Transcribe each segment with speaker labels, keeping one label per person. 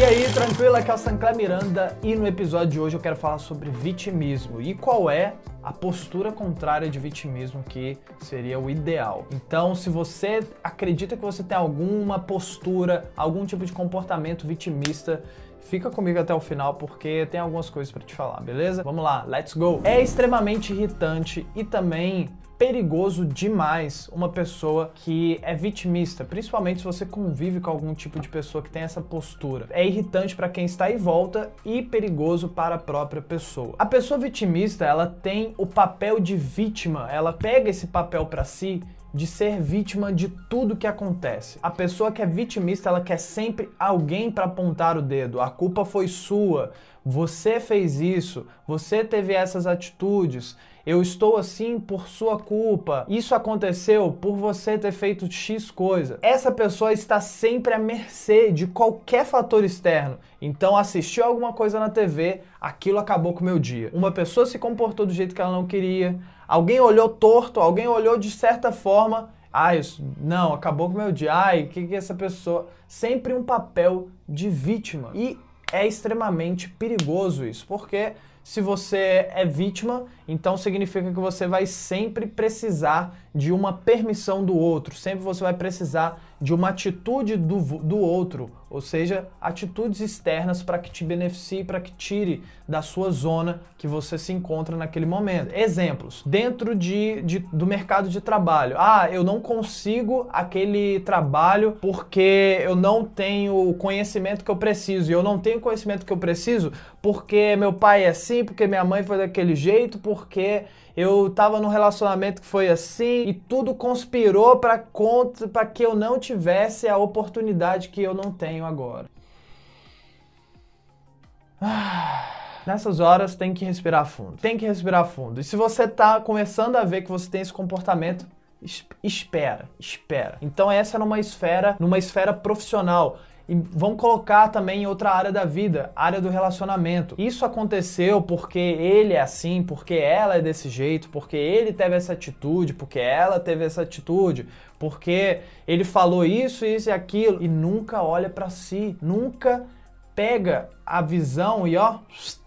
Speaker 1: E aí, tranquilo? Aqui é o Sancler Miranda e no episódio de hoje eu quero falar sobre vitimismo e qual é a postura contrária de vitimismo que seria o ideal. Então, se você acredita que você tem alguma postura, algum tipo de comportamento vitimista, Fica comigo até o final porque tem algumas coisas para te falar, beleza? Vamos lá, let's go. É extremamente irritante e também perigoso demais uma pessoa que é vitimista, principalmente se você convive com algum tipo de pessoa que tem essa postura. É irritante para quem está em volta e perigoso para a própria pessoa. A pessoa vitimista, ela tem o papel de vítima, ela pega esse papel para si de ser vítima de tudo que acontece. A pessoa que é vitimista, ela quer sempre alguém para apontar o dedo. A culpa foi sua. Você fez isso, você teve essas atitudes, eu estou assim por sua culpa. Isso aconteceu por você ter feito X coisa. Essa pessoa está sempre à mercê de qualquer fator externo. Então, assistiu alguma coisa na TV, aquilo acabou com o meu dia. Uma pessoa se comportou do jeito que ela não queria, alguém olhou torto, alguém olhou de certa forma. Ai, isso, não, acabou com o meu dia. Ai, o que, que é essa pessoa. Sempre um papel de vítima. E é extremamente perigoso isso, porque se você é vítima, então significa que você vai sempre precisar de uma permissão do outro, sempre você vai precisar de uma atitude do, do outro, ou seja, atitudes externas para que te beneficie, para que tire da sua zona que você se encontra naquele momento. Exemplos: dentro de, de, do mercado de trabalho. Ah, eu não consigo aquele trabalho porque eu não tenho o conhecimento que eu preciso. E eu não tenho conhecimento que eu preciso porque meu pai é assim, porque minha mãe foi daquele jeito, porque eu tava num relacionamento que foi assim e tudo conspirou para para que eu não tivesse a oportunidade que eu não tenho agora. Ah, nessas horas tem que respirar fundo. Tem que respirar fundo. E se você tá começando a ver que você tem esse comportamento, espera, espera. Então essa é numa esfera, numa esfera profissional. E vamos colocar também em outra área da vida, área do relacionamento. Isso aconteceu porque ele é assim, porque ela é desse jeito, porque ele teve essa atitude, porque ela teve essa atitude, porque ele falou isso, isso e aquilo e nunca olha para si, nunca pega a visão e ó,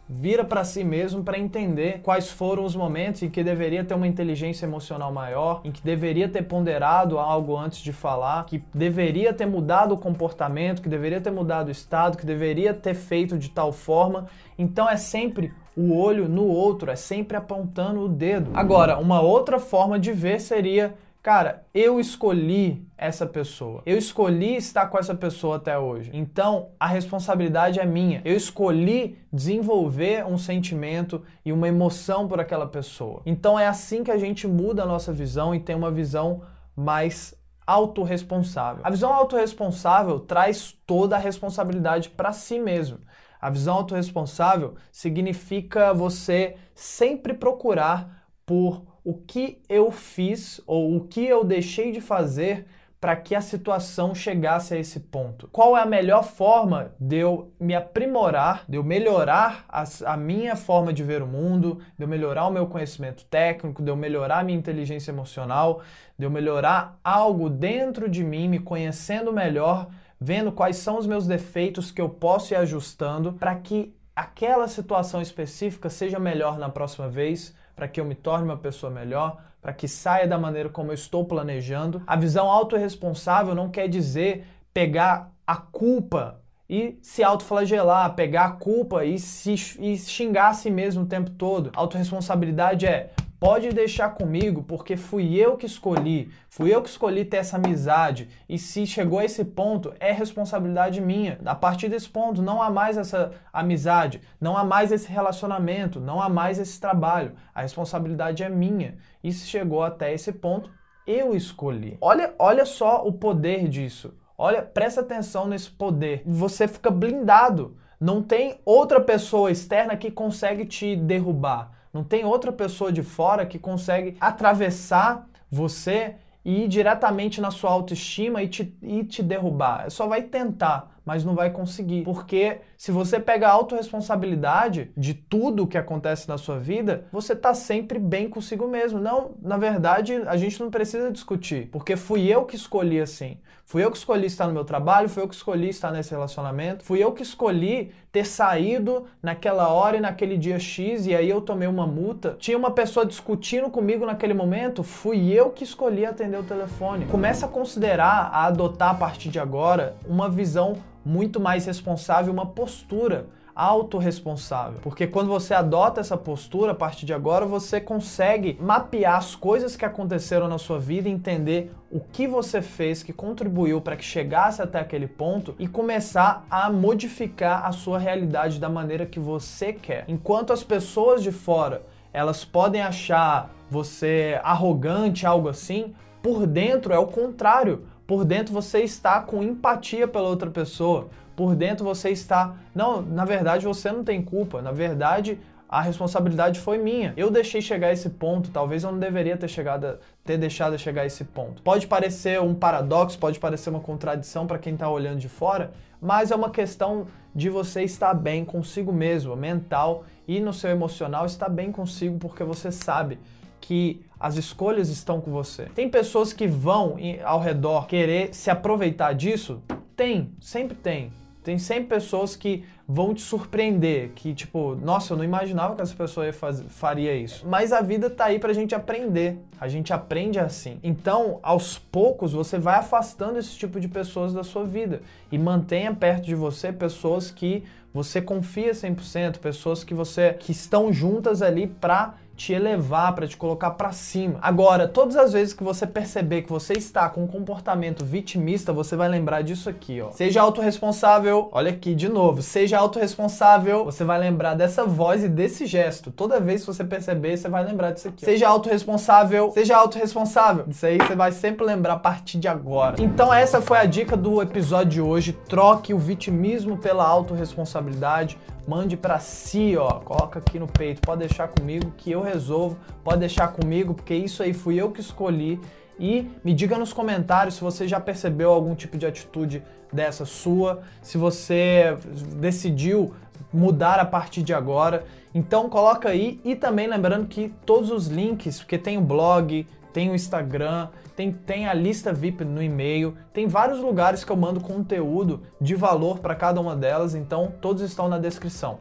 Speaker 1: vira para si mesmo para entender quais foram os momentos em que deveria ter uma inteligência emocional maior, em que deveria ter ponderado algo antes de falar, que deveria ter mudado o comportamento, que deveria ter mudado o estado, que deveria ter feito de tal forma. Então é sempre o olho no outro, é sempre apontando o dedo. Agora, uma outra forma de ver seria Cara, eu escolhi essa pessoa. Eu escolhi estar com essa pessoa até hoje. Então, a responsabilidade é minha. Eu escolhi desenvolver um sentimento e uma emoção por aquela pessoa. Então, é assim que a gente muda a nossa visão e tem uma visão mais autorresponsável. A visão autorresponsável traz toda a responsabilidade para si mesmo. A visão autorresponsável significa você sempre procurar por o que eu fiz ou o que eu deixei de fazer para que a situação chegasse a esse ponto? Qual é a melhor forma de eu me aprimorar, de eu melhorar a, a, minha forma de ver o mundo, de eu melhorar o meu conhecimento técnico, de eu melhorar a minha inteligência emocional, de eu melhorar algo dentro de mim, me conhecendo melhor, vendo quais são os meus defeitos que eu posso ir ajustando para que aquela situação específica seja melhor na próxima vez para que eu me torne uma pessoa melhor, para que saia da maneira como eu estou planejando. A visão autorresponsável não quer dizer pegar a culpa e se autoflagelar, pegar a culpa e, se, e xingar a si mesmo o tempo todo. Autoresponsabilidade é Pode deixar comigo, porque fui eu que escolhi, fui eu que escolhi ter essa amizade. E se chegou a esse ponto, é responsabilidade minha. A partir desse ponto, não há mais essa amizade, não há mais esse relacionamento, não há mais esse trabalho. A responsabilidade é minha. E se chegou até esse ponto, eu escolhi. Olha, olha só o poder disso. Olha, presta atenção nesse poder. Você fica blindado. Não tem outra pessoa externa que consegue te derrubar. Não tem outra pessoa de fora que consegue atravessar você e ir diretamente na sua autoestima e te, e te derrubar. Só vai tentar, mas não vai conseguir. Porque se você pega a autorresponsabilidade de tudo que acontece na sua vida, você tá sempre bem consigo mesmo. Não, na verdade, a gente não precisa discutir, porque fui eu que escolhi assim. Fui eu que escolhi estar no meu trabalho, fui eu que escolhi estar nesse relacionamento, fui eu que escolhi ter saído naquela hora e naquele dia X e aí eu tomei uma multa. Tinha uma pessoa discutindo comigo naquele momento, fui eu que escolhi atender o telefone. Começa a considerar, a adotar a partir de agora, uma visão muito mais responsável, uma postura autorresponsável. Porque quando você adota essa postura, a partir de agora, você consegue mapear as coisas que aconteceram na sua vida, entender o que você fez que contribuiu para que chegasse até aquele ponto e começar a modificar a sua realidade da maneira que você quer. Enquanto as pessoas de fora, elas podem achar você arrogante, algo assim, por dentro é o contrário. Por dentro você está com empatia pela outra pessoa por dentro você está. Não, na verdade você não tem culpa. Na verdade, a responsabilidade foi minha. Eu deixei chegar esse ponto, talvez eu não deveria ter chegado, ter deixado chegar esse ponto. Pode parecer um paradoxo, pode parecer uma contradição para quem está olhando de fora, mas é uma questão de você estar bem consigo mesmo, mental e no seu emocional estar bem consigo porque você sabe que as escolhas estão com você. Tem pessoas que vão ao redor querer se aproveitar disso? Tem, sempre tem. Tem sempre pessoas que vão te surpreender, que tipo, nossa, eu não imaginava que essa pessoa faria isso. Mas a vida tá aí pra gente aprender. A gente aprende assim. Então, aos poucos, você vai afastando esse tipo de pessoas da sua vida e mantenha perto de você pessoas que você confia 100%, pessoas que você que estão juntas ali pra te elevar, para te colocar para cima. Agora, todas as vezes que você perceber que você está com um comportamento vitimista, você vai lembrar disso aqui, ó. Seja autorresponsável. Olha aqui de novo. Seja autorresponsável. Você vai lembrar dessa voz e desse gesto. Toda vez que você perceber, você vai lembrar disso aqui. Ó. Seja autorresponsável. Seja autorresponsável. Isso aí você vai sempre lembrar a partir de agora. Então essa foi a dica do episódio de hoje. Troque o vitimismo pela autorresponsabilidade mande para si, ó, coloca aqui no peito, pode deixar comigo que eu resolvo, pode deixar comigo, porque isso aí fui eu que escolhi. E me diga nos comentários se você já percebeu algum tipo de atitude dessa sua, se você decidiu mudar a partir de agora. Então coloca aí e também lembrando que todos os links, porque tem o blog, tem o Instagram, tem, tem a lista VIP no e-mail, tem vários lugares que eu mando conteúdo de valor para cada uma delas, então todos estão na descrição.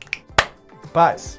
Speaker 1: Paz!